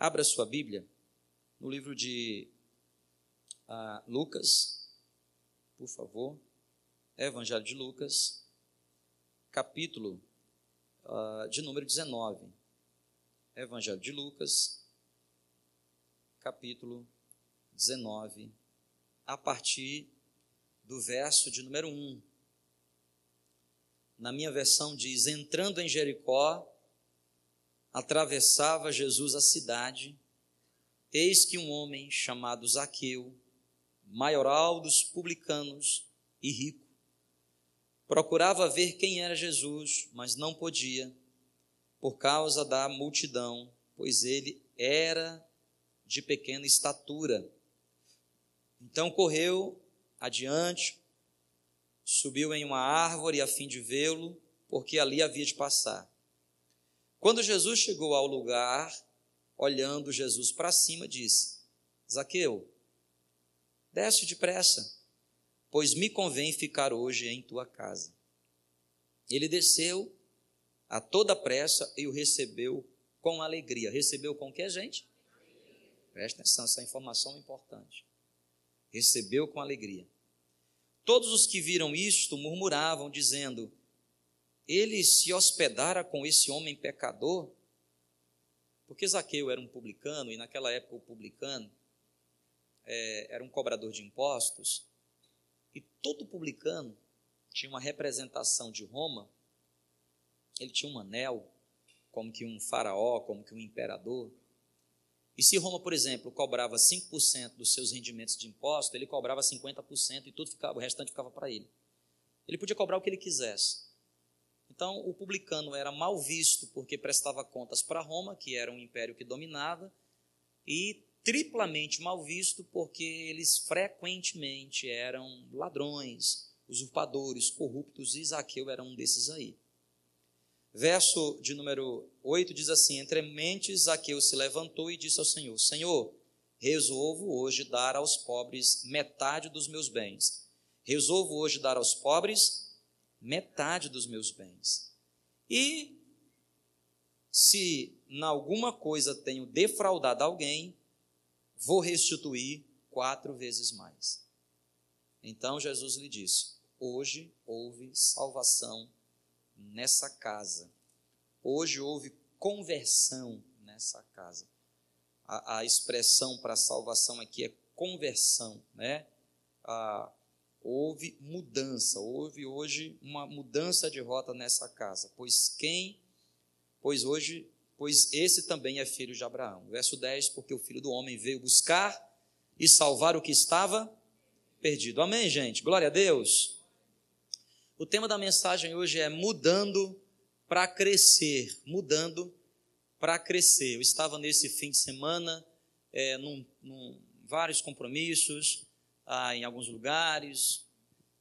Abra sua Bíblia no livro de uh, Lucas, por favor. Evangelho de Lucas, capítulo uh, de número 19. Evangelho de Lucas, capítulo 19, a partir do verso de número 1. Na minha versão diz: Entrando em Jericó, atravessava Jesus a cidade, eis que um homem chamado Zaqueu, maioral dos publicanos e rico, procurava ver quem era Jesus, mas não podia, por causa da multidão, pois ele era de pequena estatura. Então correu adiante, subiu em uma árvore a fim de vê-lo, porque ali havia de passar. Quando Jesus chegou ao lugar, olhando Jesus para cima, disse: Zaqueu, desce depressa, pois me convém ficar hoje em tua casa. Ele desceu a toda pressa e o recebeu com alegria. Recebeu com que, gente? Presta atenção, essa informação é importante. Recebeu com alegria. Todos os que viram isto murmuravam, dizendo: Ele se hospedara com esse homem pecador? Porque Zaqueu era um publicano, e naquela época o publicano é, era um cobrador de impostos, e todo publicano tinha uma representação de Roma, ele tinha um anel, como que um faraó, como que um imperador. E se Roma, por exemplo, cobrava 5% dos seus rendimentos de imposto, ele cobrava 50% e tudo ficava, o restante ficava para ele. Ele podia cobrar o que ele quisesse. Então, o publicano era mal visto porque prestava contas para Roma, que era um império que dominava, e triplamente mal visto porque eles frequentemente eram ladrões, usurpadores, corruptos, e Zaqueu era um desses aí. Verso de número 8 diz assim: Entre mentes, Zaqueu se levantou e disse ao Senhor: Senhor, resolvo hoje dar aos pobres metade dos meus bens. Resolvo hoje dar aos pobres metade dos meus bens. E se em alguma coisa tenho defraudado alguém, vou restituir quatro vezes mais. Então Jesus lhe disse: Hoje houve salvação nessa casa. Hoje houve conversão nessa casa. A, a expressão para salvação aqui é conversão, né? Houve mudança, houve hoje uma mudança de rota nessa casa, pois quem, pois hoje, pois esse também é filho de Abraão. Verso 10, porque o filho do homem veio buscar e salvar o que estava perdido. Amém, gente? Glória a Deus. O tema da mensagem hoje é mudando para crescer, mudando para crescer. Eu estava nesse fim de semana, é, num, num, vários compromissos, ah, em alguns lugares,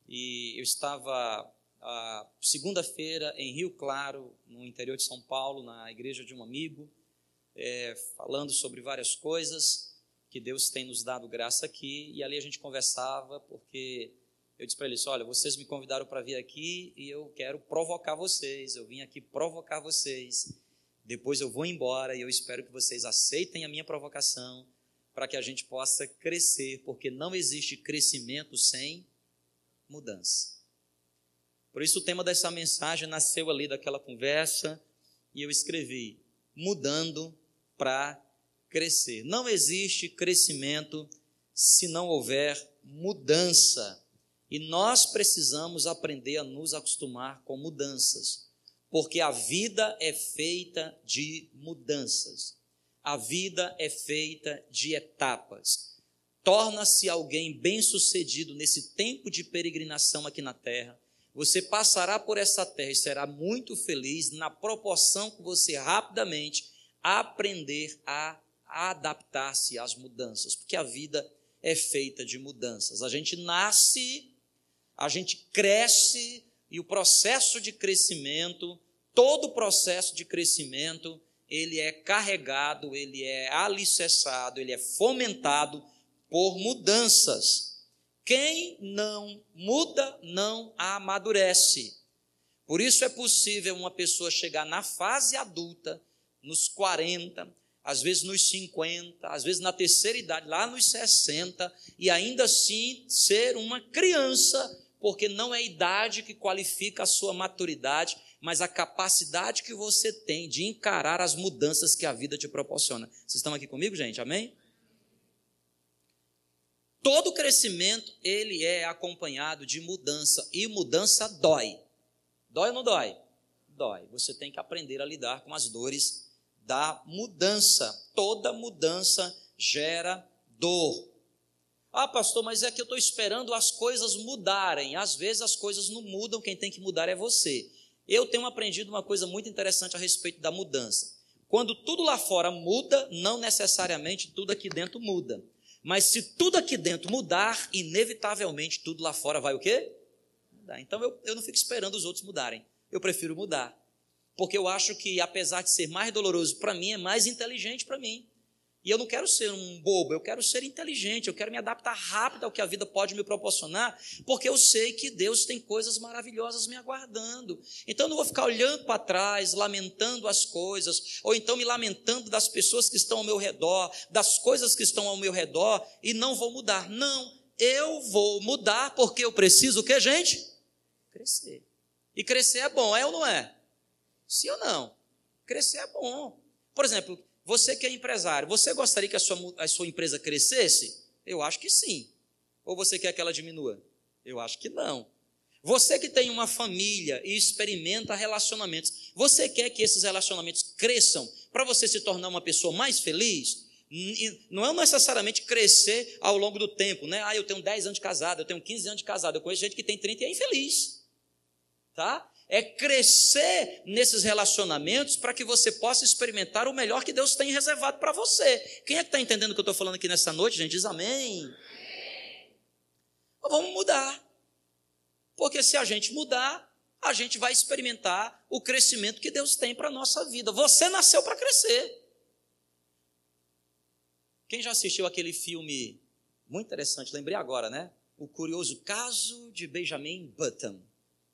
e eu estava ah, segunda-feira em Rio Claro, no interior de São Paulo, na igreja de um amigo, é, falando sobre várias coisas que Deus tem nos dado graça aqui, e ali a gente conversava, porque eu disse para eles: olha, vocês me convidaram para vir aqui e eu quero provocar vocês. Eu vim aqui provocar vocês. Depois eu vou embora e eu espero que vocês aceitem a minha provocação para que a gente possa crescer, porque não existe crescimento sem mudança. Por isso o tema dessa mensagem nasceu ali daquela conversa e eu escrevi: mudando para crescer. Não existe crescimento se não houver mudança e nós precisamos aprender a nos acostumar com mudanças, porque a vida é feita de mudanças. A vida é feita de etapas. Torna-se alguém bem-sucedido nesse tempo de peregrinação aqui na terra. Você passará por essa terra e será muito feliz na proporção que você rapidamente aprender a adaptar-se às mudanças, porque a vida é feita de mudanças. A gente nasce a gente cresce e o processo de crescimento, todo o processo de crescimento, ele é carregado, ele é alicerçado, ele é fomentado por mudanças. Quem não muda, não amadurece. Por isso é possível uma pessoa chegar na fase adulta, nos 40, às vezes nos 50, às vezes na terceira idade, lá nos 60, e ainda assim ser uma criança, porque não é idade que qualifica a sua maturidade, mas a capacidade que você tem de encarar as mudanças que a vida te proporciona. Vocês estão aqui comigo, gente? Amém? Todo crescimento, ele é acompanhado de mudança, e mudança dói. Dói ou não dói? Dói. Você tem que aprender a lidar com as dores da mudança. Toda mudança gera dor. Ah, pastor, mas é que eu estou esperando as coisas mudarem. Às vezes as coisas não mudam, quem tem que mudar é você. Eu tenho aprendido uma coisa muito interessante a respeito da mudança. Quando tudo lá fora muda, não necessariamente tudo aqui dentro muda. Mas se tudo aqui dentro mudar, inevitavelmente tudo lá fora vai o quê? Mudar. Então eu, eu não fico esperando os outros mudarem. Eu prefiro mudar porque eu acho que, apesar de ser mais doloroso para mim, é mais inteligente para mim. E eu não quero ser um bobo, eu quero ser inteligente, eu quero me adaptar rápido ao que a vida pode me proporcionar, porque eu sei que Deus tem coisas maravilhosas me aguardando. Então eu não vou ficar olhando para trás, lamentando as coisas, ou então me lamentando das pessoas que estão ao meu redor, das coisas que estão ao meu redor, e não vou mudar. Não, eu vou mudar porque eu preciso o que, gente? Crescer. E crescer é bom, é ou não é? Sim ou não? Crescer é bom. Por exemplo, você que é empresário, você gostaria que a sua, a sua empresa crescesse? Eu acho que sim. Ou você quer que ela diminua? Eu acho que não. Você que tem uma família e experimenta relacionamentos, você quer que esses relacionamentos cresçam para você se tornar uma pessoa mais feliz? Não é necessariamente crescer ao longo do tempo, né? Ah, eu tenho 10 anos de casado, eu tenho 15 anos de casado, eu conheço gente que tem 30 e é infeliz. Tá? É crescer nesses relacionamentos para que você possa experimentar o melhor que Deus tem reservado para você. Quem é que está entendendo o que eu estou falando aqui nessa noite, gente? Diz amém. amém. Vamos mudar. Porque se a gente mudar, a gente vai experimentar o crescimento que Deus tem para a nossa vida. Você nasceu para crescer. Quem já assistiu aquele filme muito interessante, lembrei agora, né? O curioso caso de Benjamin Button.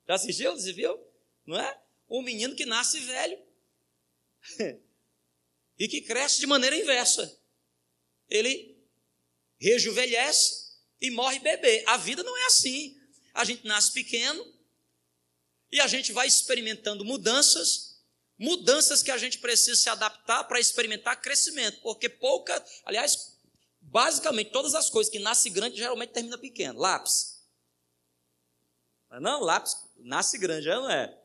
Já assistiu? Você viu? Não é? Um menino que nasce velho e que cresce de maneira inversa. Ele rejuvenesce e morre bebê. A vida não é assim. A gente nasce pequeno e a gente vai experimentando mudanças, mudanças que a gente precisa se adaptar para experimentar crescimento, porque pouca, aliás, basicamente todas as coisas que nascem grande geralmente termina pequeno. Lápis. Não, lápis nasce grande, não é?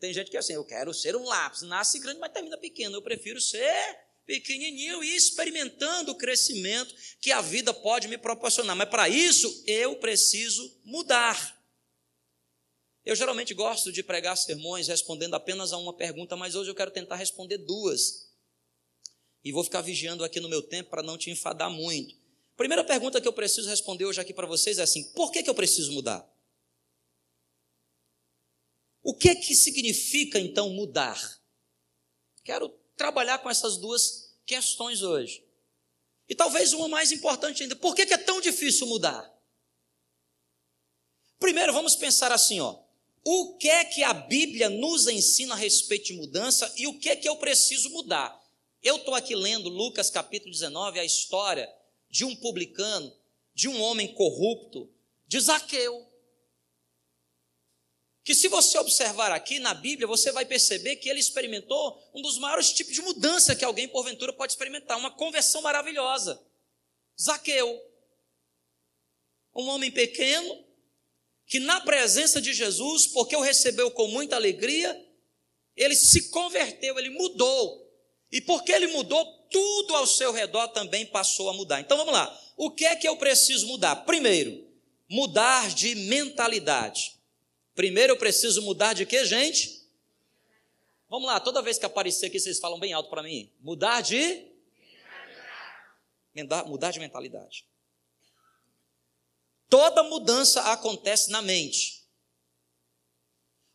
Tem gente que é assim, eu quero ser um lápis, nasce grande, mas termina pequeno. Eu prefiro ser pequenininho e experimentando o crescimento que a vida pode me proporcionar. Mas para isso, eu preciso mudar. Eu geralmente gosto de pregar sermões respondendo apenas a uma pergunta, mas hoje eu quero tentar responder duas. E vou ficar vigiando aqui no meu tempo para não te enfadar muito. Primeira pergunta que eu preciso responder hoje aqui para vocês é assim: por que, que eu preciso mudar? O que que significa então mudar? Quero trabalhar com essas duas questões hoje. E talvez uma mais importante ainda, por que é tão difícil mudar? Primeiro, vamos pensar assim, ó. O que é que a Bíblia nos ensina a respeito de mudança e o que é que eu preciso mudar? Eu estou aqui lendo Lucas capítulo 19, a história de um publicano, de um homem corrupto, de Zaqueu que se você observar aqui na Bíblia, você vai perceber que ele experimentou um dos maiores tipos de mudança que alguém porventura pode experimentar, uma conversão maravilhosa. Zaqueu, um homem pequeno, que na presença de Jesus, porque o recebeu com muita alegria, ele se converteu, ele mudou. E porque ele mudou, tudo ao seu redor também passou a mudar. Então vamos lá. O que é que eu preciso mudar? Primeiro, mudar de mentalidade. Primeiro eu preciso mudar de quê, gente? Vamos lá, toda vez que aparecer aqui, vocês falam bem alto para mim. Mudar de? Mudar, mudar de mentalidade. Toda mudança acontece na mente.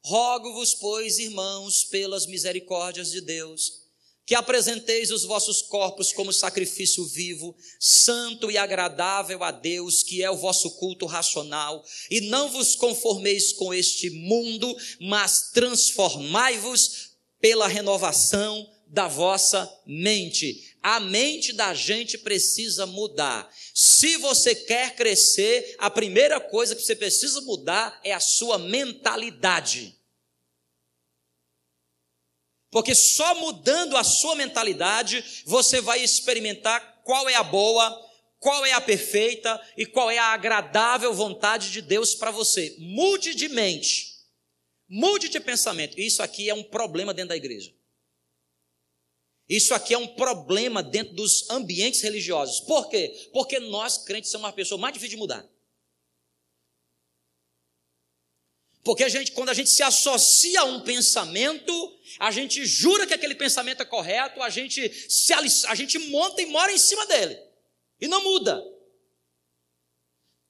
Rogo-vos, pois, irmãos, pelas misericórdias de Deus, que apresenteis os vossos corpos como sacrifício vivo, santo e agradável a Deus, que é o vosso culto racional, e não vos conformeis com este mundo, mas transformai-vos pela renovação da vossa mente, A mente da gente precisa mudar. Se você quer crescer, a primeira coisa que você precisa mudar é a sua mentalidade. Porque só mudando a sua mentalidade você vai experimentar qual é a boa, qual é a perfeita e qual é a agradável vontade de Deus para você. Mude de mente, mude de pensamento. Isso aqui é um problema dentro da igreja. Isso aqui é um problema dentro dos ambientes religiosos. Por quê? Porque nós, crentes, somos uma pessoa mais difícil de mudar. Porque a gente, quando a gente se associa a um pensamento, a gente jura que aquele pensamento é correto, a gente, se, a gente monta e mora em cima dele. E não muda.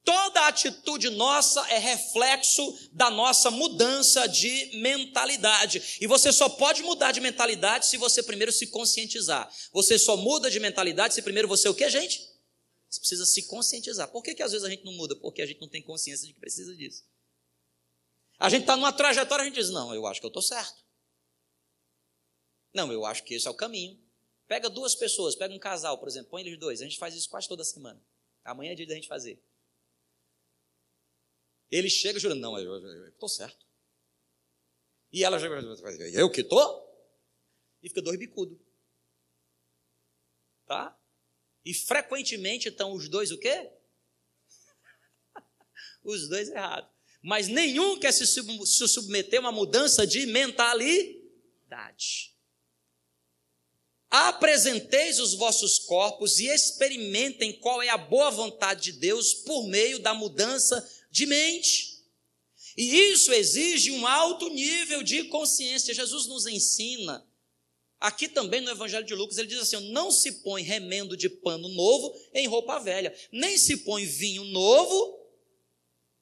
Toda atitude nossa é reflexo da nossa mudança de mentalidade. E você só pode mudar de mentalidade se você primeiro se conscientizar. Você só muda de mentalidade se primeiro você o que, gente? Você precisa se conscientizar. Por que, que às vezes a gente não muda? Porque a gente não tem consciência de que precisa disso. A gente está numa trajetória, a gente diz, não, eu acho que eu estou certo. Não, eu acho que esse é o caminho. Pega duas pessoas, pega um casal, por exemplo, põe eles dois. A gente faz isso quase toda semana. Amanhã é dia da gente fazer. Ele chega jurando, não, eu estou certo. E ela já, eu que estou? E fica dois bicudos. Tá? E frequentemente estão os dois o quê? os dois errados. Mas nenhum quer se submeter a uma mudança de mentalidade. Apresenteis os vossos corpos e experimentem qual é a boa vontade de Deus por meio da mudança de mente. E isso exige um alto nível de consciência. Jesus nos ensina, aqui também no Evangelho de Lucas, ele diz assim: não se põe remendo de pano novo em roupa velha, nem se põe vinho novo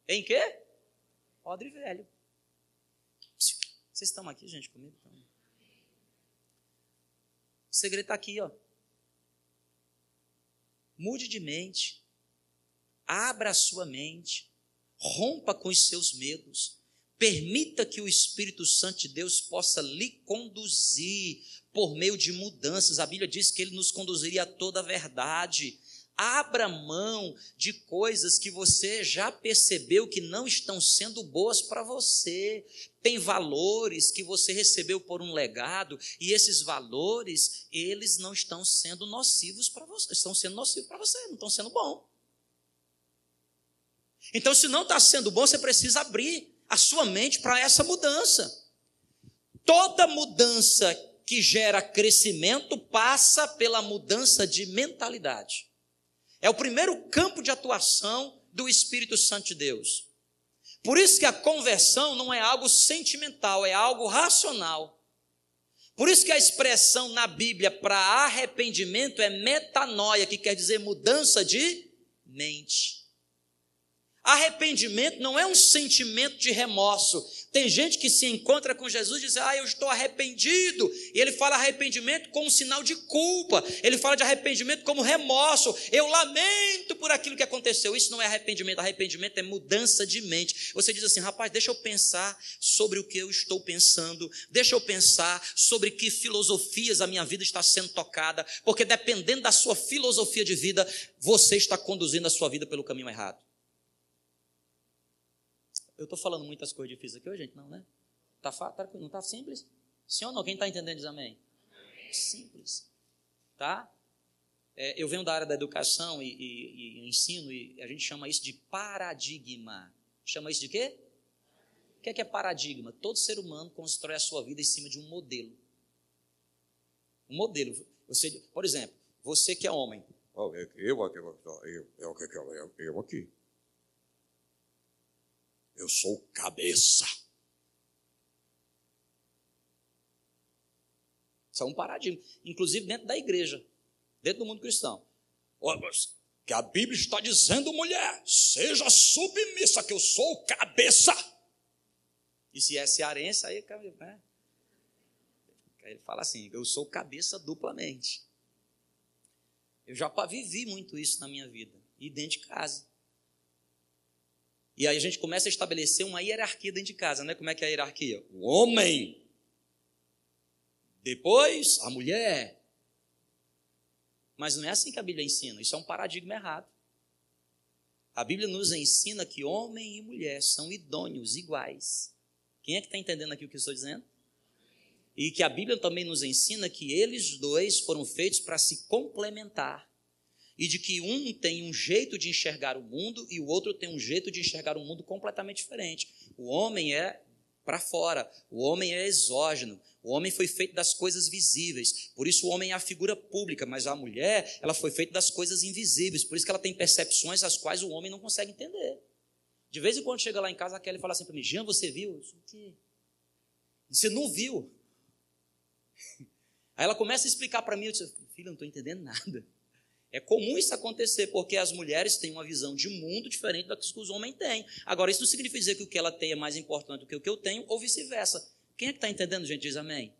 em quê? Odre velho. Vocês estão aqui, gente, comigo? O segredo está aqui, ó. Mude de mente, abra a sua mente, rompa com os seus medos, permita que o Espírito Santo de Deus possa lhe conduzir por meio de mudanças. A Bíblia diz que ele nos conduziria a toda a verdade. Abra mão de coisas que você já percebeu que não estão sendo boas para você. Tem valores que você recebeu por um legado e esses valores, eles não estão sendo nocivos para você, estão sendo nocivos para você, não estão sendo bons. Então, se não está sendo bom, você precisa abrir a sua mente para essa mudança. Toda mudança que gera crescimento passa pela mudança de mentalidade. É o primeiro campo de atuação do Espírito Santo de Deus. Por isso que a conversão não é algo sentimental, é algo racional. Por isso que a expressão na Bíblia para arrependimento é metanoia, que quer dizer mudança de mente. Arrependimento não é um sentimento de remorso. Tem gente que se encontra com Jesus e diz: Ah, eu estou arrependido. E ele fala arrependimento como sinal de culpa. Ele fala de arrependimento como remorso. Eu lamento por aquilo que aconteceu. Isso não é arrependimento. Arrependimento é mudança de mente. Você diz assim: Rapaz, deixa eu pensar sobre o que eu estou pensando. Deixa eu pensar sobre que filosofias a minha vida está sendo tocada. Porque dependendo da sua filosofia de vida, você está conduzindo a sua vida pelo caminho errado. Eu estou falando muitas coisas difíceis aqui hoje, gente? Não, né? Tá, tá, não está simples? Sim ou não? Quem está entendendo diz amém. Simples. Tá? É, eu venho da área da educação e, e, e, ensino e a gente chama isso de paradigma. Chama isso de quê? O que é, que é paradigma? Todo ser humano constrói a sua vida em cima de um modelo. Um modelo. Você, por exemplo, você que é homem. Eu, eu, eu, eu, aqui. Eu sou cabeça. Isso é um paradigma, inclusive dentro da igreja, dentro do mundo cristão. Que a Bíblia está dizendo, mulher, seja submissa, que eu sou cabeça. E se é cearense, aí, né? aí ele fala assim: eu sou cabeça duplamente. Eu já vivi muito isso na minha vida, e dentro de casa. E aí a gente começa a estabelecer uma hierarquia dentro de casa, né? Como é que é a hierarquia? O homem, depois a mulher, Mas não é assim que a Bíblia ensina, isso é um paradigma errado. A Bíblia nos ensina que homem e mulher são idôneos, iguais. Quem é que está entendendo aqui o que eu estou dizendo? E que a Bíblia também nos ensina que eles dois foram feitos para se complementar. E de que um tem um jeito de enxergar o mundo e o outro tem um jeito de enxergar o mundo completamente diferente. O homem é para fora, o homem é exógeno, o homem foi feito das coisas visíveis, por isso o homem é a figura pública, mas a mulher, ela foi feita das coisas invisíveis, por isso que ela tem percepções as quais o homem não consegue entender. De vez em quando chega lá em casa, a Kelly fala assim para mim: Jean, você viu? O quê? Você não viu? Aí ela começa a explicar para mim, eu disse, filho, eu não estou entendendo nada. É comum isso acontecer, porque as mulheres têm uma visão de mundo diferente da que os homens têm. Agora, isso não significa dizer que o que ela tem é mais importante do que o que eu tenho, ou vice-versa. Quem é que está entendendo, gente? Diz amém.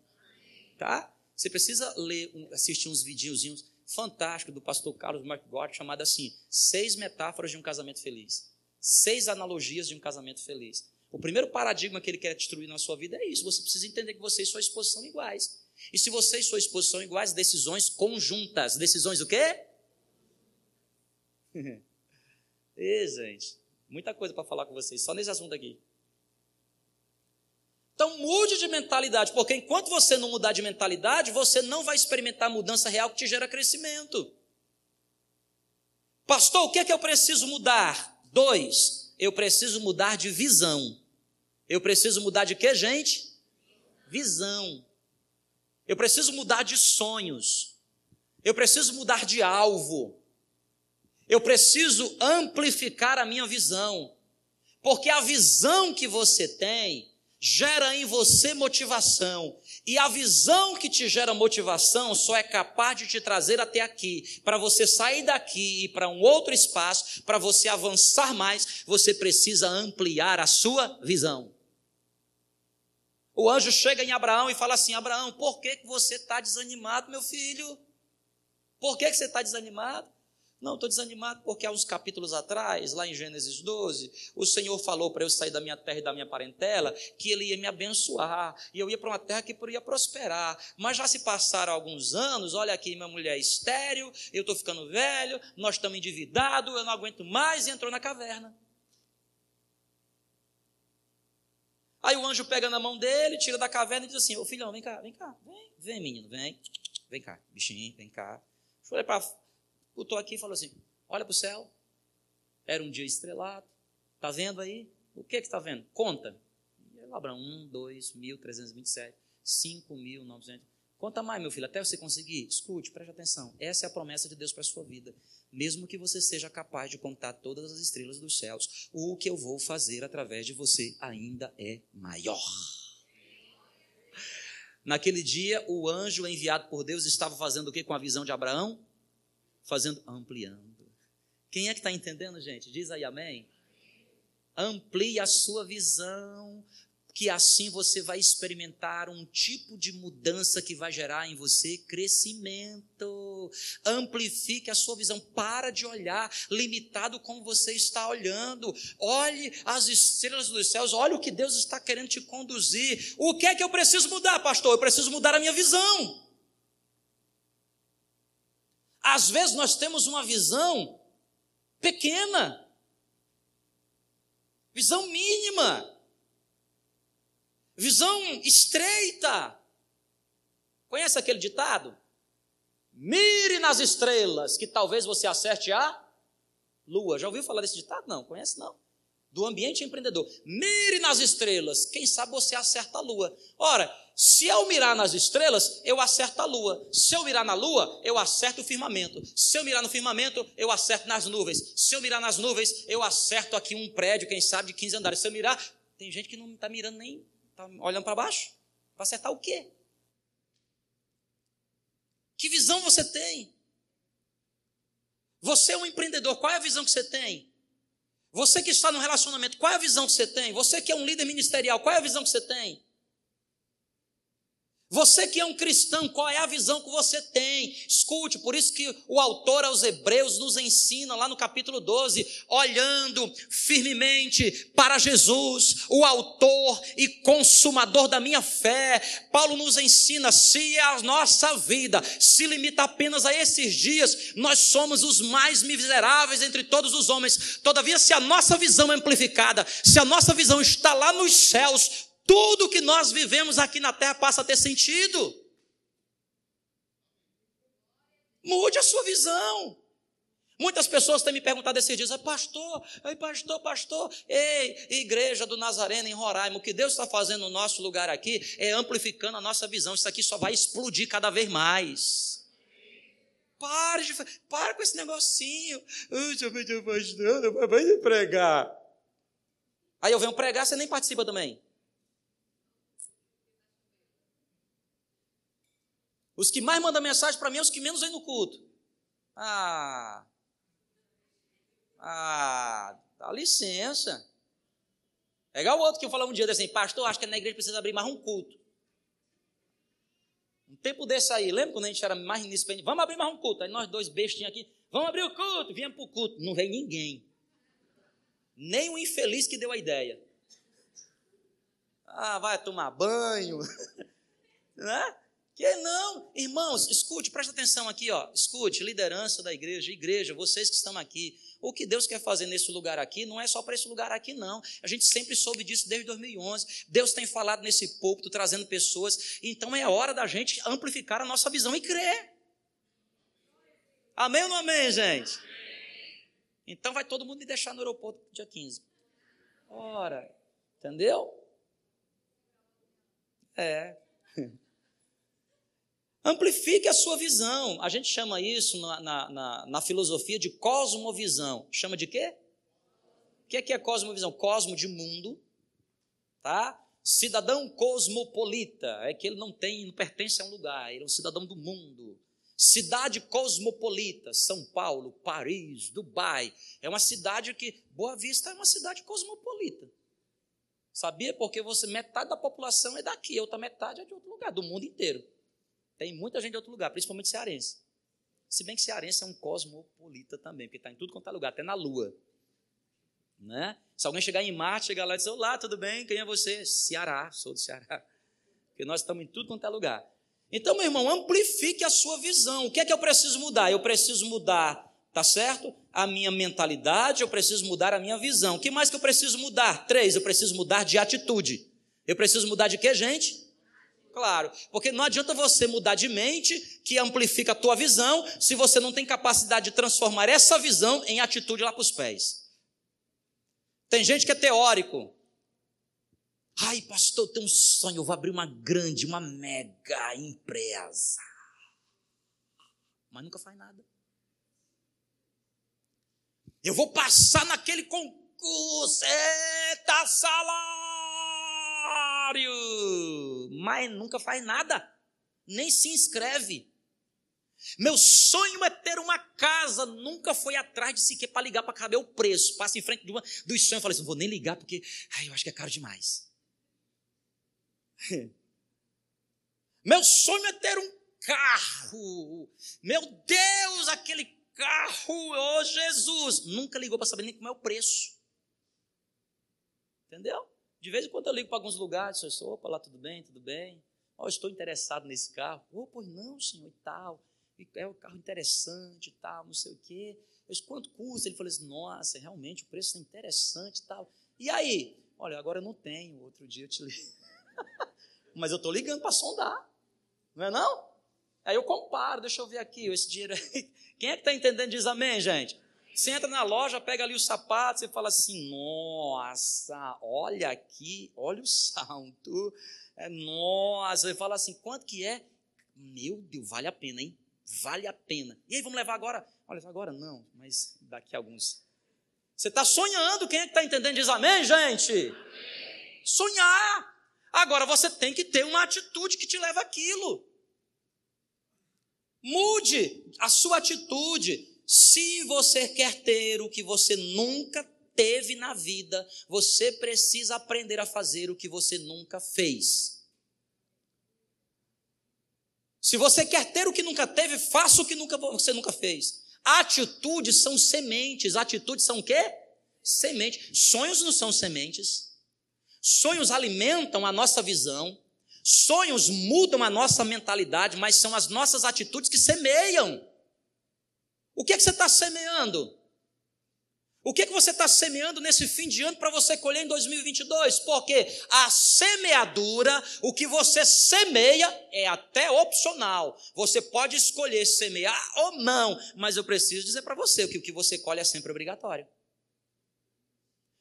Tá? Você precisa ler, assistir uns videozinhos fantásticos do pastor Carlos McGott, chamado assim, Seis Metáforas de um Casamento Feliz. Seis analogias de um casamento feliz. O primeiro paradigma que ele quer destruir na sua vida é isso. Você precisa entender que você e sua esposa são iguais. E se você e sua esposa são iguais, decisões conjuntas. Decisões o quê? e gente, muita coisa para falar com vocês, só nesse assunto aqui. Então mude de mentalidade, porque enquanto você não mudar de mentalidade, você não vai experimentar a mudança real que te gera crescimento. Pastor, o que é que eu preciso mudar? Dois, eu preciso mudar de visão. Eu preciso mudar de quê, gente? Visão. Eu preciso mudar de sonhos. Eu preciso mudar de alvo. Eu preciso amplificar a minha visão, porque a visão que você tem gera em você motivação, e a visão que te gera motivação só é capaz de te trazer até aqui. Para você sair daqui e para um outro espaço, para você avançar mais, você precisa ampliar a sua visão. O anjo chega em Abraão e fala assim: Abraão, por que, que você está desanimado, meu filho? Por que, que você está desanimado? Não, estou desanimado porque há uns capítulos atrás, lá em Gênesis 12, o Senhor falou para eu sair da minha terra e da minha parentela que Ele ia me abençoar e eu ia para uma terra que poderia prosperar. Mas já se passaram alguns anos, olha aqui, minha mulher é estéreo, eu estou ficando velho, nós estamos endividados, eu não aguento mais e entrou na caverna. Aí o anjo pega na mão dele, tira da caverna e diz assim: Ô filhão, vem cá, vem cá, vem, vem menino, vem, vem cá, bichinho, vem cá. Deixa eu olhar para Estou aqui e falou assim: olha para o céu. Era um dia estrelado. Está vendo aí? O que, que está vendo? Conta. Abraão, 1, 2, 1.327, 5.900. Conta mais, meu filho, até você conseguir. Escute, preste atenção. Essa é a promessa de Deus para a sua vida. Mesmo que você seja capaz de contar todas as estrelas dos céus, o que eu vou fazer através de você ainda é maior. Naquele dia, o anjo enviado por Deus estava fazendo o que com a visão de Abraão? Fazendo, ampliando. Quem é que está entendendo, gente? Diz aí amém. Amplie a sua visão, que assim você vai experimentar um tipo de mudança que vai gerar em você crescimento. Amplifique a sua visão. Para de olhar limitado como você está olhando. Olhe as estrelas dos céus. Olhe o que Deus está querendo te conduzir. O que é que eu preciso mudar, pastor? Eu preciso mudar a minha visão. Às vezes nós temos uma visão pequena, visão mínima, visão estreita. Conhece aquele ditado? Mire nas estrelas, que talvez você acerte a lua. Já ouviu falar desse ditado? Não, conhece não. Do ambiente empreendedor. Mire nas estrelas, quem sabe você acerta a lua. Ora, se eu mirar nas estrelas, eu acerto a lua. Se eu mirar na lua, eu acerto o firmamento. Se eu mirar no firmamento, eu acerto nas nuvens. Se eu mirar nas nuvens, eu acerto aqui um prédio, quem sabe, de 15 andares. Se eu mirar, tem gente que não está mirando nem, está olhando para baixo. Para acertar o quê? Que visão você tem? Você é um empreendedor, qual é a visão que você tem? Você que está no relacionamento, qual é a visão que você tem? Você que é um líder ministerial, qual é a visão que você tem? Você que é um cristão, qual é a visão que você tem? Escute, por isso que o autor aos Hebreus nos ensina lá no capítulo 12, olhando firmemente para Jesus, o autor e consumador da minha fé. Paulo nos ensina: se a nossa vida se limita apenas a esses dias, nós somos os mais miseráveis entre todos os homens. Todavia, se a nossa visão é amplificada, se a nossa visão está lá nos céus, tudo que nós vivemos aqui na terra passa a ter sentido. Mude a sua visão. Muitas pessoas têm me perguntado esses dias, pastor, ei, pastor, pastor, ei, igreja do Nazareno em Roraima, o que Deus está fazendo no nosso lugar aqui é amplificando a nossa visão. Isso aqui só vai explodir cada vez mais. Pare, de, pare com esse negocinho. Eu pastor, não vai pregar. Aí eu venho pregar, você nem participa também. Os que mais mandam mensagem para mim são os que menos vêm no culto. Ah. Ah, dá licença. É igual o outro que eu falava um dia assim, pastor, acho que na igreja precisa abrir mais um culto. Um tempo desse aí, lembra quando a gente era mais início, vamos abrir mais um culto. Aí nós dois bestinhos aqui, vamos abrir o culto, viemos para o culto. Não veio ninguém. Nem o infeliz que deu a ideia. Ah, vai tomar banho. né? Que não, irmãos, escute, presta atenção aqui, ó. Escute, liderança da igreja, igreja, vocês que estão aqui. O que Deus quer fazer nesse lugar aqui não é só para esse lugar aqui, não. A gente sempre soube disso desde 2011. Deus tem falado nesse púlpito, trazendo pessoas. Então é hora da gente amplificar a nossa visão e crer. Amém ou não amém, gente? Então vai todo mundo me deixar no aeroporto dia 15. Ora, entendeu? É. Amplifique a sua visão. A gente chama isso na, na, na, na filosofia de cosmovisão. Chama de quê? O que é, que é cosmovisão? Cosmo de mundo, tá? Cidadão cosmopolita é que ele não tem, não pertence a um lugar, ele é um cidadão do mundo. Cidade cosmopolita, São Paulo, Paris, Dubai, é uma cidade que Boa Vista é uma cidade cosmopolita. Sabia? Porque você metade da população é daqui, outra metade é de outro lugar, do mundo inteiro. Tem muita gente de outro lugar, principalmente cearense. Se bem que cearense é um cosmopolita também, porque está em tudo quanto é lugar, até na Lua. Né? Se alguém chegar em Marte, chegar lá e dizer, olá, tudo bem? Quem é você? Ceará, sou do Ceará. Porque nós estamos em tudo quanto é lugar. Então, meu irmão, amplifique a sua visão. O que é que eu preciso mudar? Eu preciso mudar, tá certo? A minha mentalidade, eu preciso mudar a minha visão. O que mais que eu preciso mudar? Três, eu preciso mudar de atitude. Eu preciso mudar de quê, gente? Claro, porque não adianta você mudar de mente, que amplifica a tua visão, se você não tem capacidade de transformar essa visão em atitude lá para os pés. Tem gente que é teórico. Ai, pastor, eu tenho um sonho, eu vou abrir uma grande, uma mega empresa. Mas nunca faz nada. Eu vou passar naquele concurso, eita salário! mas nunca faz nada, nem se inscreve. Meu sonho é ter uma casa, nunca foi atrás de sequer para ligar para caber o preço. Passa em frente de uma dos sonhos e fala assim: vou nem ligar porque ai, eu acho que é caro demais. Meu sonho é ter um carro. Meu Deus, aquele carro, oh Jesus. Nunca ligou para saber nem como é o preço. Entendeu? De vez em quando eu ligo para alguns lugares, senhor, sou, opa, lá tudo bem, tudo bem. Oh, estou interessado nesse carro. Oh, pois não, senhor, e tal. É um carro interessante e tal, não sei o quê. Eu disse, quanto custa? Ele falou assim, nossa, realmente o preço é interessante e tal. E aí? Olha, agora eu não tenho, outro dia eu te ligo. Mas eu estou ligando para sondar. Não é não? Aí eu comparo, deixa eu ver aqui, esse dinheiro aí. Quem é que está entendendo diz amém, gente? Você entra na loja, pega ali os sapatos e fala assim: nossa, olha aqui, olha o salto. É, nossa, você fala assim: quanto que é? Meu Deus, vale a pena, hein? Vale a pena. E aí, vamos levar agora? Olha, agora não, mas daqui a alguns. Você está sonhando, quem é que está entendendo? Diz amém, gente? Amém. Sonhar. Agora você tem que ter uma atitude que te leva aquilo. Mude a sua atitude. Se você quer ter o que você nunca teve na vida, você precisa aprender a fazer o que você nunca fez. Se você quer ter o que nunca teve, faça o que nunca, você nunca fez. Atitudes são sementes. Atitudes são o quê? Sementes. Sonhos não são sementes. Sonhos alimentam a nossa visão. Sonhos mudam a nossa mentalidade, mas são as nossas atitudes que semeiam. O que é que você está semeando? O que, é que você está semeando nesse fim de ano para você colher em 2022? Porque a semeadura, o que você semeia, é até opcional. Você pode escolher semear ou não, mas eu preciso dizer para você que o que você colhe é sempre obrigatório.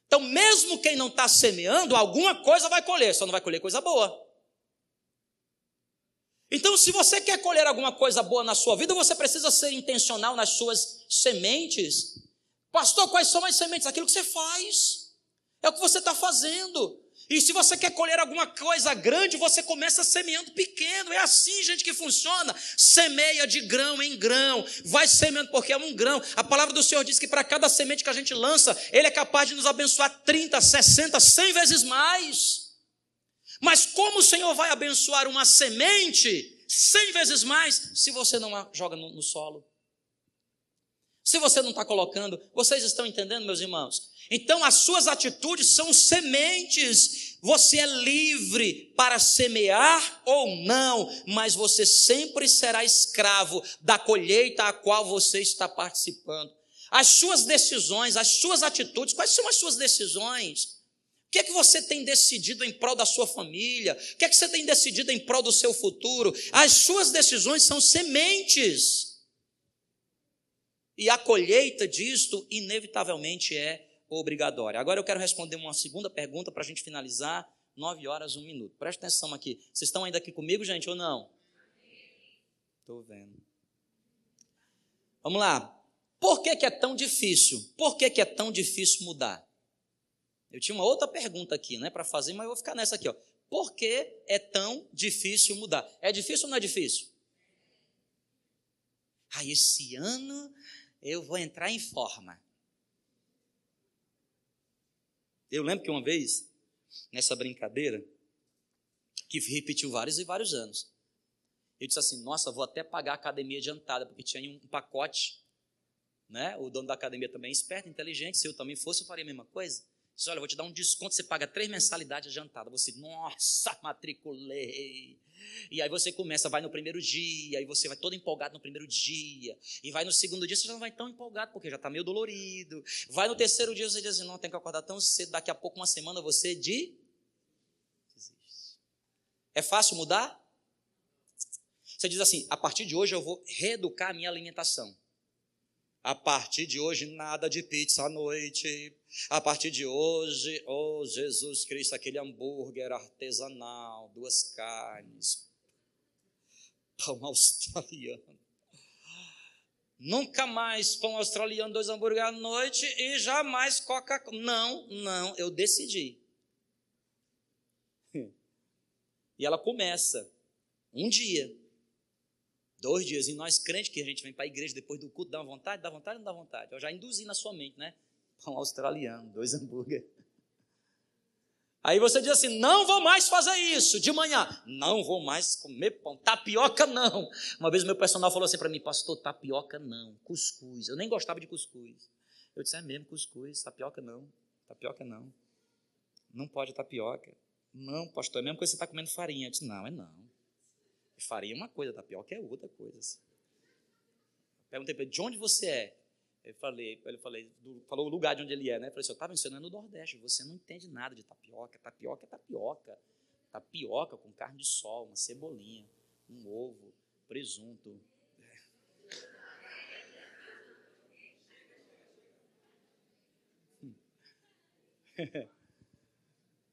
Então, mesmo quem não está semeando, alguma coisa vai colher, só não vai colher coisa boa. Então, se você quer colher alguma coisa boa na sua vida, você precisa ser intencional nas suas sementes Pastor, quais são as sementes? Aquilo que você faz. É o que você está fazendo. E se você quer colher alguma coisa grande, você começa semeando pequeno. É assim, gente, que funciona. Semeia de grão em grão. Vai semeando, porque é um grão. A palavra do Senhor diz que para cada semente que a gente lança, Ele é capaz de nos abençoar 30, 60, 100 vezes mais. Mas como o Senhor vai abençoar uma semente 100 vezes mais se você não a joga no, no solo? Se você não está colocando, vocês estão entendendo, meus irmãos? Então, as suas atitudes são sementes. Você é livre para semear ou não, mas você sempre será escravo da colheita a qual você está participando. As suas decisões, as suas atitudes, quais são as suas decisões? O que é que você tem decidido em prol da sua família? O que é que você tem decidido em prol do seu futuro? As suas decisões são sementes. E a colheita disto, inevitavelmente, é obrigatória. Agora eu quero responder uma segunda pergunta para a gente finalizar. Nove horas, um minuto. Presta atenção aqui. Vocês estão ainda aqui comigo, gente, ou não? Estou vendo. Vamos lá. Por que, que, é tão difícil? Por que, que é tão difícil mudar? Eu tinha uma outra pergunta aqui, né, para fazer, mas eu vou ficar nessa aqui, ó. Por que é tão difícil mudar? É difícil ou não é difícil? Ah, esse ano eu vou entrar em forma. Eu lembro que uma vez, nessa brincadeira, que repetiu vários e vários anos, eu disse assim: Nossa, vou até pagar a academia adiantada, porque tinha um pacote. Né? O dono da academia também é esperto, inteligente. Se eu também fosse, eu faria a mesma coisa. Disse, olha, eu vou te dar um desconto, você paga três mensalidades adiantadas. Você, nossa, matriculei. E aí você começa, vai no primeiro dia, aí você vai todo empolgado no primeiro dia. E vai no segundo dia, você já não vai tão empolgado, porque já está meio dolorido. Vai no terceiro dia, você diz assim, não, tem que acordar tão cedo, daqui a pouco, uma semana, você de... É fácil mudar? Você diz assim, a partir de hoje eu vou reeducar a minha alimentação. A partir de hoje, nada de pizza à noite. A partir de hoje, oh Jesus Cristo, aquele hambúrguer artesanal, duas carnes, pão australiano. Nunca mais pão australiano, dois hambúrguer à noite e jamais Coca-Cola. Não, não, eu decidi. E ela começa um dia Dois dias. E nós crentes que a gente vem para a igreja depois do culto, dá uma vontade? Dá vontade ou não dá vontade? Eu já induzi na sua mente, né? Pão australiano, dois hambúrguer. Aí você diz assim: não vou mais fazer isso de manhã. Não vou mais comer pão. Tapioca não. Uma vez meu personal falou assim para mim: Pastor, tapioca não. Cuscuz. Eu nem gostava de cuscuz. Eu disse: É mesmo, cuscuz. Tapioca não. Tapioca não. Não pode tapioca. Não, pastor, é mesmo que você está comendo farinha. Eu disse: Não, é não. Farinha é uma coisa, tapioca é outra coisa. Perguntei para ele, de onde você é? Eu falei, ele falei, do, falou o lugar de onde ele é, né? Eu falei assim, eu estava ensinando no Nordeste, você não entende nada de tapioca. Tapioca é tapioca. Tapioca com carne de sol, uma cebolinha, um ovo, presunto.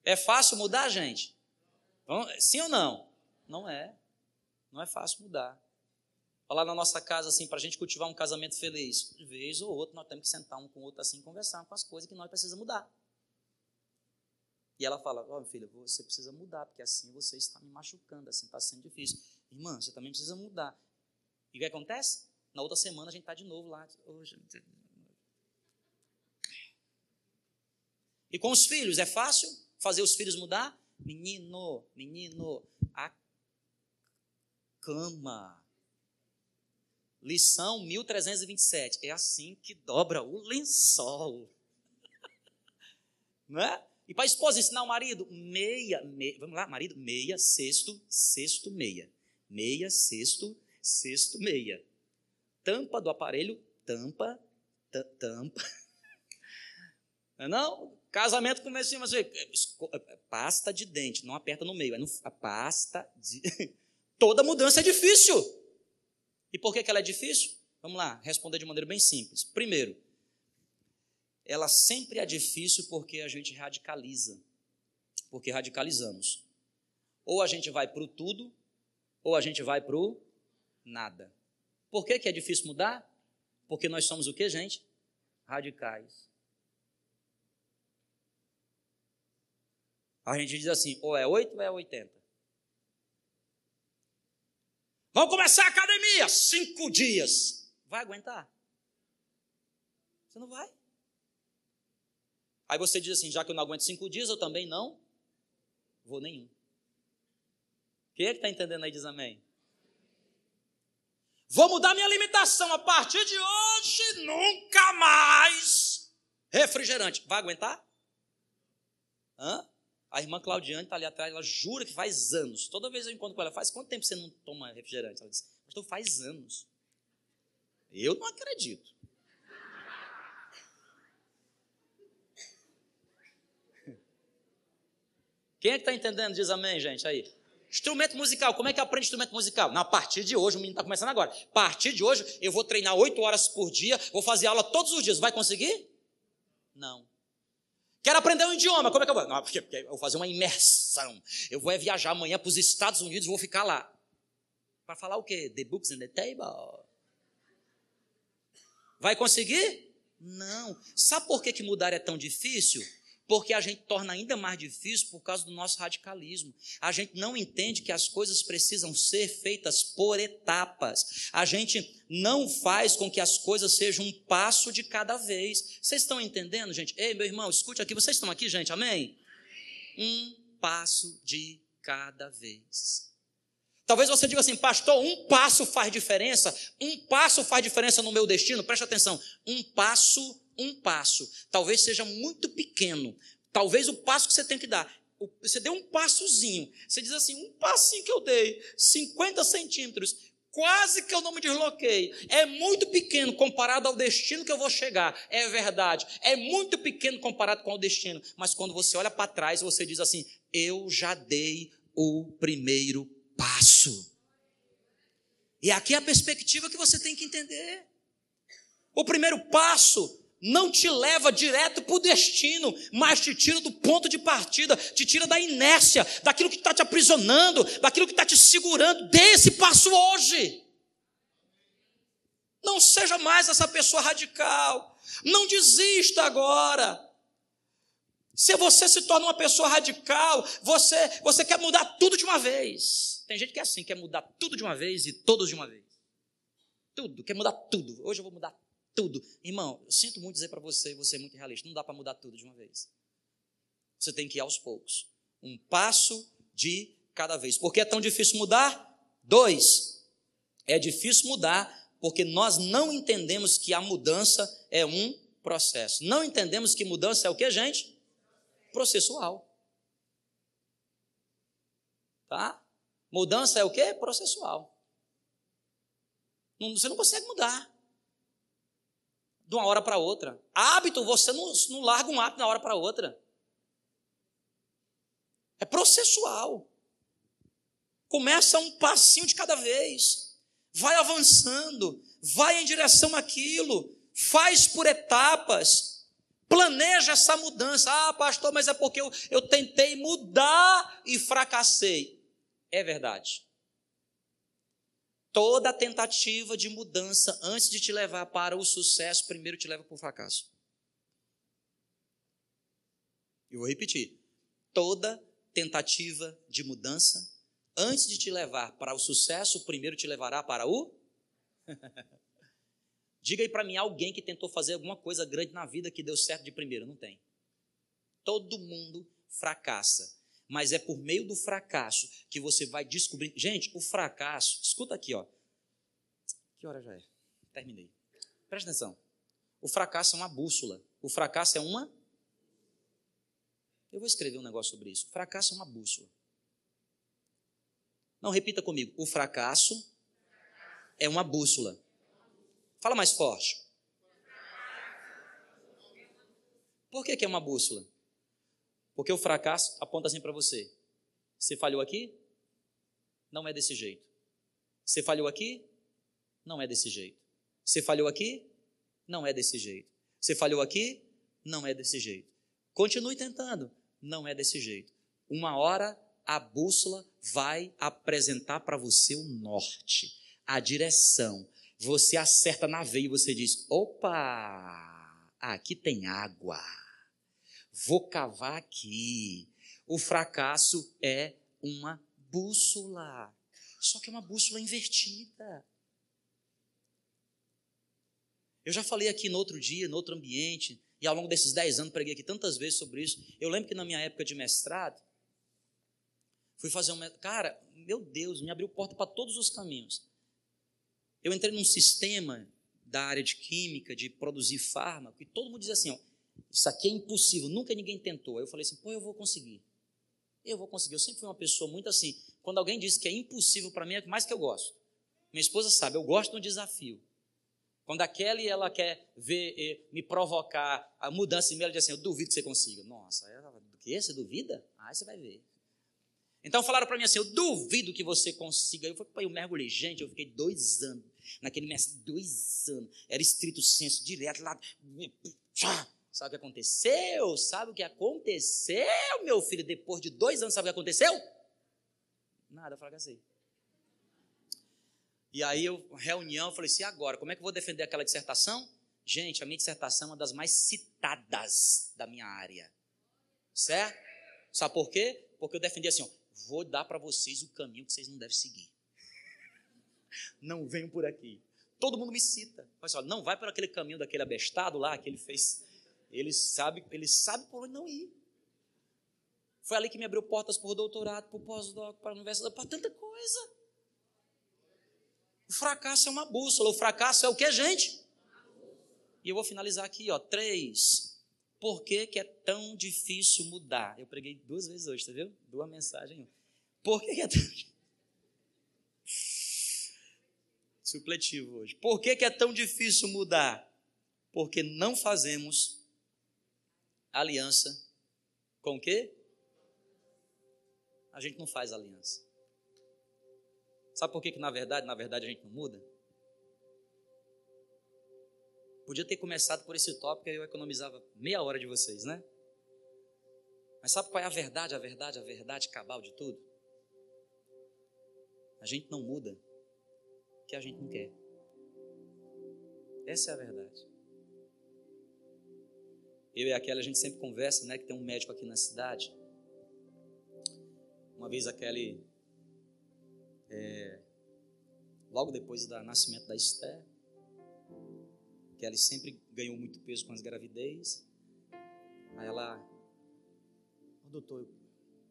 É fácil mudar, gente? Sim ou não? Não é. Não é fácil mudar. Falar na nossa casa assim, para a gente cultivar um casamento feliz, de vez ou outra nós temos que sentar um com o outro assim, conversar com as coisas que nós precisamos mudar. E ela fala: Ó, oh, filha, você precisa mudar, porque assim você está me machucando, assim está sendo difícil. Irmã, você também precisa mudar. E o que acontece? Na outra semana a gente está de novo lá. E com os filhos, é fácil fazer os filhos mudar? Menino, menino, cama. Lição 1327. É assim que dobra o lençol. Não é? E para a esposa ensinar o marido, meia, meia, vamos lá, marido, meia, sexto, sexto, meia. Meia, sexto, sexto, meia. Tampa do aparelho, tampa, tampa. Não, é não? Casamento começa assim, pasta de dente, não aperta no meio, é no, a pasta de. Toda mudança é difícil. E por que, ela é difícil? Vamos lá, responder de maneira bem simples. Primeiro, ela sempre é difícil porque a gente radicaliza. Porque radicalizamos. Ou a gente vai para o tudo, ou a gente vai para o nada. Por que, que é difícil mudar? Porque nós somos o que, gente? Radicais. A gente diz assim, ou é 8 ou é 80. Vamos começar a academia, cinco dias. Vai aguentar? Você não vai. Aí você diz assim, já que eu não aguento cinco dias, eu também não vou nenhum. Quem é que está entendendo aí? Diz amém. Vou mudar minha alimentação a partir de hoje, nunca mais. Refrigerante. Vai aguentar? Hã? A irmã Claudiane está ali atrás, ela jura que faz anos. Toda vez eu encontro com ela, faz quanto tempo você não toma refrigerante? Ela diz, pastor, faz anos. Eu não acredito. Quem é que está entendendo? Diz amém, gente, aí. Instrumento musical, como é que aprende instrumento musical? Na partir de hoje, o menino está começando agora. A partir de hoje, eu vou treinar oito horas por dia, vou fazer aula todos os dias. Vai conseguir? Não. Quero aprender um idioma, como é que eu vou? Não, porque, eu vou fazer uma imersão. Eu vou viajar amanhã para os Estados Unidos vou ficar lá. Para falar o quê? The books in the table? Vai conseguir? Não. Sabe por que, que mudar é tão difícil? Porque a gente torna ainda mais difícil por causa do nosso radicalismo. A gente não entende que as coisas precisam ser feitas por etapas. A gente não faz com que as coisas sejam um passo de cada vez. Vocês estão entendendo, gente? Ei, meu irmão, escute aqui. Vocês estão aqui, gente? Amém? Um passo de cada vez. Talvez você diga assim, pastor, um passo faz diferença, um passo faz diferença no meu destino. Preste atenção, um passo um passo, talvez seja muito pequeno, talvez o passo que você tem que dar. Você deu um passozinho, você diz assim: um passinho que eu dei, 50 centímetros, quase que eu não me desloquei. É muito pequeno comparado ao destino que eu vou chegar. É verdade. É muito pequeno comparado com o destino. Mas quando você olha para trás, você diz assim: eu já dei o primeiro passo. E aqui é a perspectiva que você tem que entender. O primeiro passo não te leva direto para o destino, mas te tira do ponto de partida, te tira da inércia, daquilo que está te aprisionando, daquilo que está te segurando. Dê esse passo hoje. Não seja mais essa pessoa radical. Não desista agora. Se você se torna uma pessoa radical, você, você quer mudar tudo de uma vez. Tem gente que é assim, quer mudar tudo de uma vez e todos de uma vez. Tudo, quer mudar tudo. Hoje eu vou mudar tudo. Irmão, eu sinto muito dizer para você, você é muito realista, não dá para mudar tudo de uma vez. Você tem que ir aos poucos. Um passo de cada vez. Por que é tão difícil mudar? Dois, é difícil mudar porque nós não entendemos que a mudança é um processo. Não entendemos que mudança é o que, gente? Processual. Tá? Mudança é o que? Processual. Você não consegue mudar de uma hora para outra. Hábito, você não, não larga um hábito de uma hora para outra. É processual. Começa um passinho de cada vez. Vai avançando. Vai em direção àquilo. Faz por etapas. Planeja essa mudança. Ah, pastor, mas é porque eu, eu tentei mudar e fracassei. É verdade. Toda tentativa de mudança antes de te levar para o sucesso, primeiro te leva para o fracasso. Eu vou repetir. Toda tentativa de mudança, antes de te levar para o sucesso, primeiro te levará para o. Diga aí para mim alguém que tentou fazer alguma coisa grande na vida que deu certo de primeiro. Não tem. Todo mundo fracassa. Mas é por meio do fracasso que você vai descobrir. Gente, o fracasso, escuta aqui, ó. Que hora já é? Terminei. Presta atenção. O fracasso é uma bússola. O fracasso é uma. Eu vou escrever um negócio sobre isso. O fracasso é uma bússola. Não, repita comigo. O fracasso é uma bússola. Fala mais forte. Por que, que é uma bússola? Porque o fracasso aponta assim para você. Você falhou aqui? Não é desse jeito. Você falhou aqui? Não é desse jeito. Você falhou aqui? Não é desse jeito. Você falhou aqui? Não é desse jeito. Continue tentando. Não é desse jeito. Uma hora a bússola vai apresentar para você o norte, a direção. Você acerta na veia e você diz: opa, aqui tem água. Vou cavar aqui. O fracasso é uma bússola. Só que é uma bússola invertida. Eu já falei aqui no outro dia, no outro ambiente, e ao longo desses dez anos preguei aqui tantas vezes sobre isso. Eu lembro que na minha época de mestrado, Fui fazer um. Cara, meu Deus, me abriu porta para todos os caminhos. Eu entrei num sistema da área de química, de produzir fármaco, e todo mundo dizia assim: ó, isso aqui é impossível, nunca ninguém tentou. Aí eu falei assim: pô, eu vou conseguir. Eu vou conseguir. Eu sempre fui uma pessoa muito assim. Quando alguém diz que é impossível para mim, é mais que eu gosto. Minha esposa sabe, eu gosto de um desafio. Quando a Kelly ela quer ver, eh, me provocar a mudança em mim, ela diz assim: Eu duvido que você consiga. Nossa, ela, do que? Você duvida? Ah, você vai ver. Então falaram para mim assim: eu duvido que você consiga. Eu falei, eu mergulhei. Gente, eu fiquei dois anos naquele mestre, dois anos. Era estrito senso, direto lá. Sabe o que aconteceu? Sabe o que aconteceu, meu filho? Depois de dois anos, sabe o que aconteceu? Nada, fracassei. E aí, eu, reunião, eu falei assim: agora, como é que eu vou defender aquela dissertação? Gente, a minha dissertação é uma das mais citadas da minha área. Certo? Sabe por quê? Porque eu defendi assim: ó, vou dar para vocês o caminho que vocês não devem seguir. Não venham por aqui. Todo mundo me cita. Mas olha, não vai por aquele caminho daquele abestado lá que ele fez. Ele sabe, ele sabe por onde não ir. Foi ali que me abriu portas por doutorado, por pós-doc, para a universidade, para tanta coisa. O fracasso é uma bússola. O fracasso é o que, gente? E eu vou finalizar aqui, ó. Três por que, que é tão difícil mudar? Eu preguei duas vezes hoje, tá vendo? Duas mensagens. Por que, que é tão supletivo hoje? Por que, que é tão difícil mudar? Porque não fazemos aliança com o quê? A gente não faz aliança. Sabe por que, que na verdade, na verdade a gente não muda? Podia ter começado por esse tópico e eu economizava meia hora de vocês, né? Mas sabe qual é a verdade, a verdade, a verdade cabal de tudo? A gente não muda o que a gente não quer. Essa é a verdade. Eu e aquela a gente sempre conversa, né? Que tem um médico aqui na cidade. Uma vez a Kelly, é, logo depois do nascimento da Esther, ela sempre ganhou muito peso com as gravidez. Aí ela, oh, doutor, eu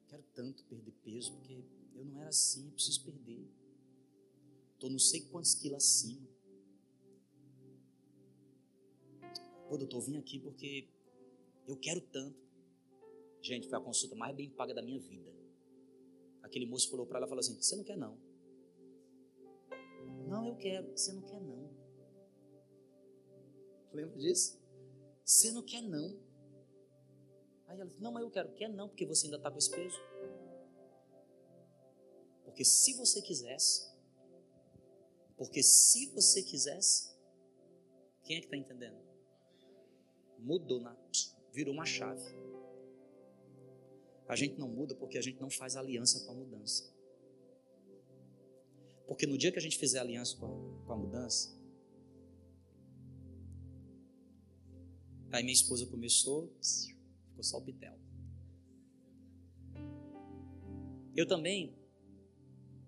quero tanto perder peso, porque eu não era assim, eu preciso perder. Estou não sei quantos quilos acima. Pô, doutor, vim aqui porque eu quero tanto. Gente, foi a consulta mais bem paga da minha vida. Aquele moço falou para ela, falou assim, você não quer não. Não, eu quero. Você não quer não. Lembra disso? Você não quer não. Aí ela disse, não, mas eu quero. Quer não, porque você ainda está com esse peso. Porque se você quisesse, porque se você quisesse, quem é que está entendendo? Mudou, na, virou uma chave. A gente não muda porque a gente não faz aliança com a mudança. Porque no dia que a gente fizer aliança com a, com a mudança, Aí minha esposa começou, ficou só o pitel. Eu também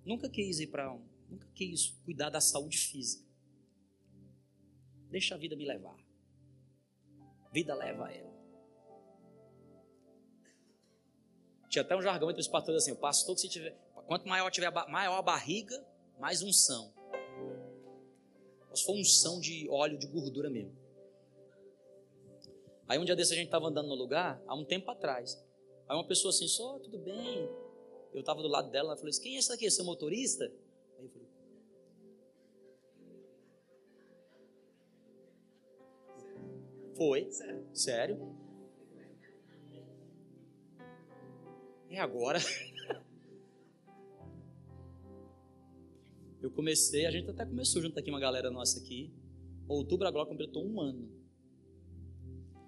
nunca quis ir para um, nunca quis cuidar da saúde física. Deixa a vida me levar. Vida leva ela. Tinha até um jargão entre os pastores assim: o pastor que se tiver. Quanto maior tiver maior a barriga, mais unção. Se for unção de óleo de gordura mesmo. Aí um dia desse a gente estava andando no lugar, há um tempo atrás. Aí uma pessoa assim, só, tudo bem. Eu estava do lado dela, ela falou assim, quem é esse aqui? Seu motorista? Aí eu falei, Foi. Sério? Sério? É agora. Eu comecei, a gente até começou junto aqui, uma galera nossa aqui. Outubro agora completou um ano.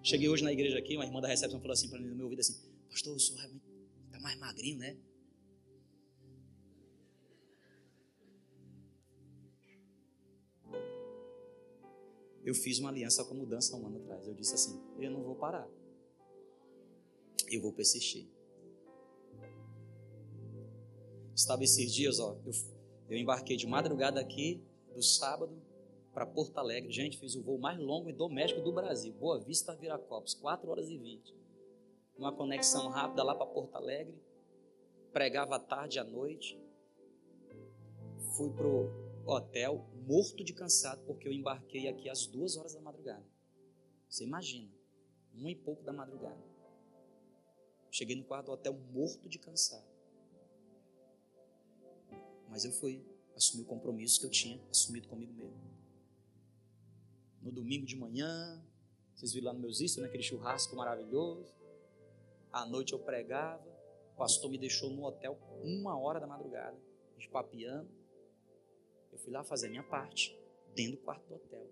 Cheguei hoje na igreja aqui, uma irmã da recepção falou assim para mim no meu ouvido assim, pastor, o senhor realmente está mais magrinho, né? Eu fiz uma aliança com a mudança um ano atrás. Eu disse assim, eu não vou parar. Eu vou persistir. Estava esses dias, ó, eu, eu embarquei de madrugada aqui, do sábado, para Porto Alegre. Gente, fiz o voo mais longo e doméstico do Brasil. Boa Vista, Viracopos, 4 horas e 20. Uma conexão rápida lá para Porto Alegre. Pregava à tarde e à noite. Fui pro hotel morto de cansado porque eu embarquei aqui às duas horas da madrugada. Você imagina, um e pouco da madrugada. Cheguei no quarto do hotel morto de cansado. Mas eu fui assumir o compromisso que eu tinha assumido comigo mesmo no domingo de manhã. Vocês viram lá nos meus istos, naquele churrasco maravilhoso. À noite eu pregava. O pastor me deixou no hotel uma hora da madrugada, papiando. Eu fui lá fazer a minha parte, dentro do quarto do hotel.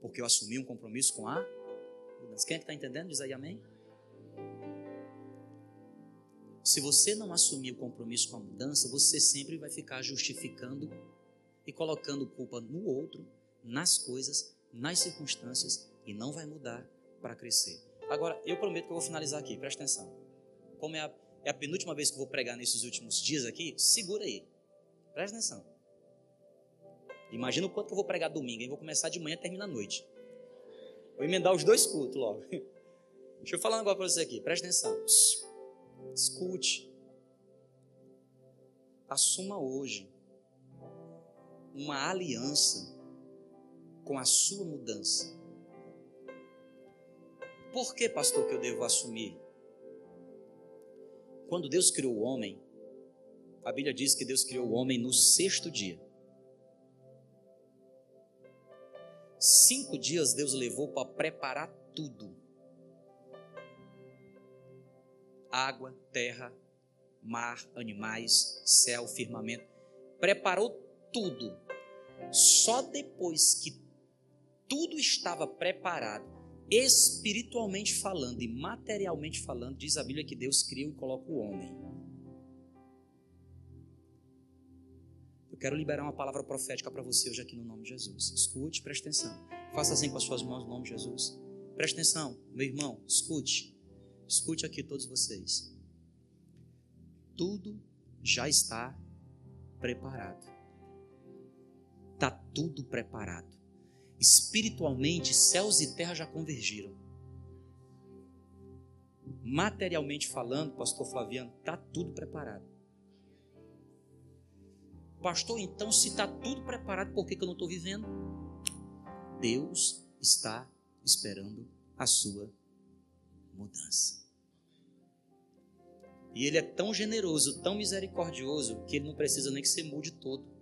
Porque eu assumi um compromisso com a mudança. Quem é que está entendendo? Diz aí amém. Se você não assumir o compromisso com a mudança, você sempre vai ficar justificando e colocando culpa no outro nas coisas, nas circunstâncias e não vai mudar para crescer. Agora, eu prometo que eu vou finalizar aqui, presta atenção. Como é a, é a penúltima vez que eu vou pregar nesses últimos dias aqui, segura aí, presta atenção. Imagina o quanto que eu vou pregar domingo, hein? Vou começar de manhã e terminar à noite. Vou emendar os dois cultos logo. Deixa eu falar um negócio para você aqui, presta atenção. Escute. Assuma hoje uma aliança com a sua mudança. Por que, pastor, que eu devo assumir? Quando Deus criou o homem, a Bíblia diz que Deus criou o homem no sexto dia. Cinco dias Deus levou para preparar tudo: água, terra, mar, animais, céu, firmamento. Preparou tudo. Só depois que tudo estava preparado, espiritualmente falando e materialmente falando, diz a Bíblia que Deus criou e coloca o homem. Eu quero liberar uma palavra profética para você hoje aqui no nome de Jesus. Escute, preste atenção. Faça assim com as suas mãos no nome de Jesus. Preste atenção, meu irmão, escute. Escute aqui todos vocês. Tudo já está preparado. Está tudo preparado espiritualmente, céus e terra já convergiram. Materialmente falando, pastor Flaviano, está tudo preparado. Pastor, então, se está tudo preparado, por que, que eu não estou vivendo? Deus está esperando a sua mudança. E Ele é tão generoso, tão misericordioso, que Ele não precisa nem que você mude todo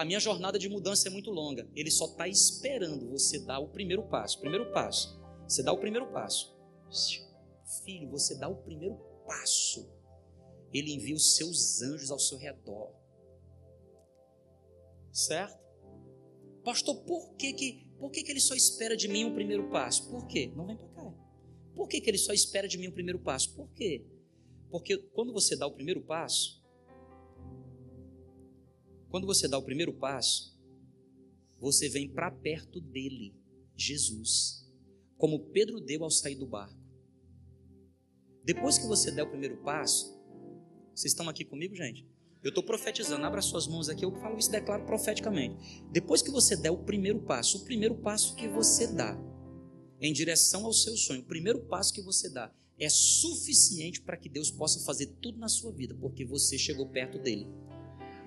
a minha jornada de mudança é muito longa. Ele só está esperando você dar o primeiro passo. Primeiro passo. Você dá o primeiro passo. Filho, você dá o primeiro passo. Ele envia os seus anjos ao seu redor. Certo? Pastor, por que, que, por que, que ele só espera de mim o primeiro passo? Por quê? Não vem para. Por que, que ele só espera de mim o primeiro passo? Por quê? Porque quando você dá o primeiro passo, quando você dá o primeiro passo, você vem para perto dele, Jesus, como Pedro deu ao sair do barco. Depois que você der o primeiro passo, vocês estão aqui comigo, gente? Eu estou profetizando, abra suas mãos aqui, eu falo isso declaro profeticamente. Depois que você der o primeiro passo, o primeiro passo que você dá em direção ao seu sonho, o primeiro passo que você dá é suficiente para que Deus possa fazer tudo na sua vida, porque você chegou perto dele.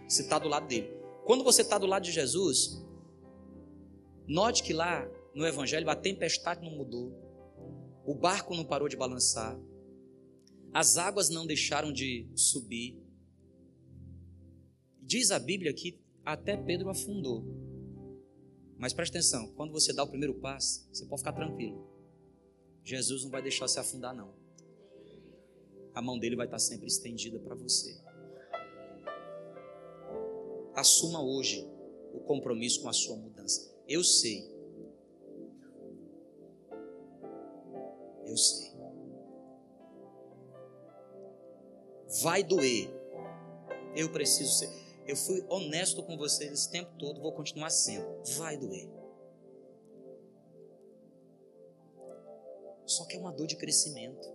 Você está do lado dele. Quando você está do lado de Jesus, note que lá no Evangelho a tempestade não mudou, o barco não parou de balançar, as águas não deixaram de subir. Diz a Bíblia que até Pedro afundou. Mas preste atenção, quando você dá o primeiro passo, você pode ficar tranquilo. Jesus não vai deixar você afundar, não a mão dele vai estar sempre estendida para você. Assuma hoje o compromisso com a sua mudança. Eu sei. Eu sei. Vai doer. Eu preciso ser. Eu fui honesto com vocês esse tempo todo, vou continuar sendo. Vai doer. Só que é uma dor de crescimento.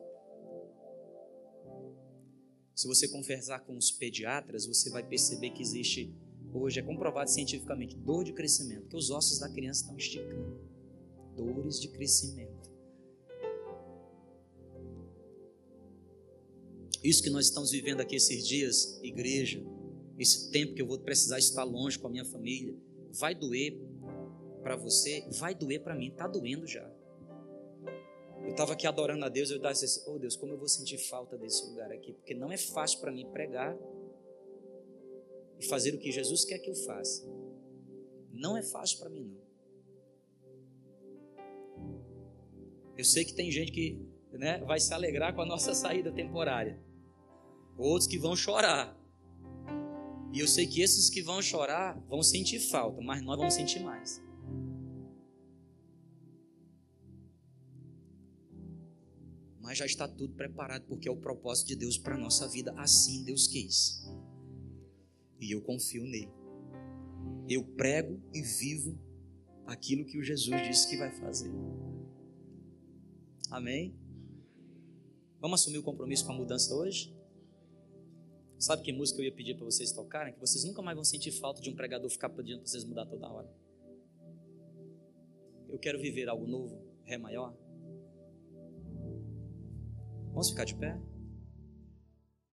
Se você conversar com os pediatras, você vai perceber que existe, hoje é comprovado cientificamente, dor de crescimento, que os ossos da criança estão esticando. Dores de crescimento. Isso que nós estamos vivendo aqui esses dias, igreja, esse tempo que eu vou precisar estar longe com a minha família, vai doer para você, vai doer para mim, está doendo já. Eu estava aqui adorando a Deus, eu estava assim, oh Deus, como eu vou sentir falta desse lugar aqui, porque não é fácil para mim pregar e fazer o que Jesus quer que eu faça. Não é fácil para mim não. Eu sei que tem gente que né, vai se alegrar com a nossa saída temporária, outros que vão chorar. E eu sei que esses que vão chorar vão sentir falta, mas nós vamos sentir mais. mas já está tudo preparado porque é o propósito de Deus para a nossa vida. Assim Deus quis. E eu confio nele. Eu prego e vivo aquilo que o Jesus disse que vai fazer. Amém? Vamos assumir o compromisso com a mudança hoje? Sabe que música eu ia pedir para vocês tocarem? Que vocês nunca mais vão sentir falta de um pregador ficar pedindo para vocês mudar toda hora. Eu quero viver algo novo, Ré maior. Vamos ficar de pé?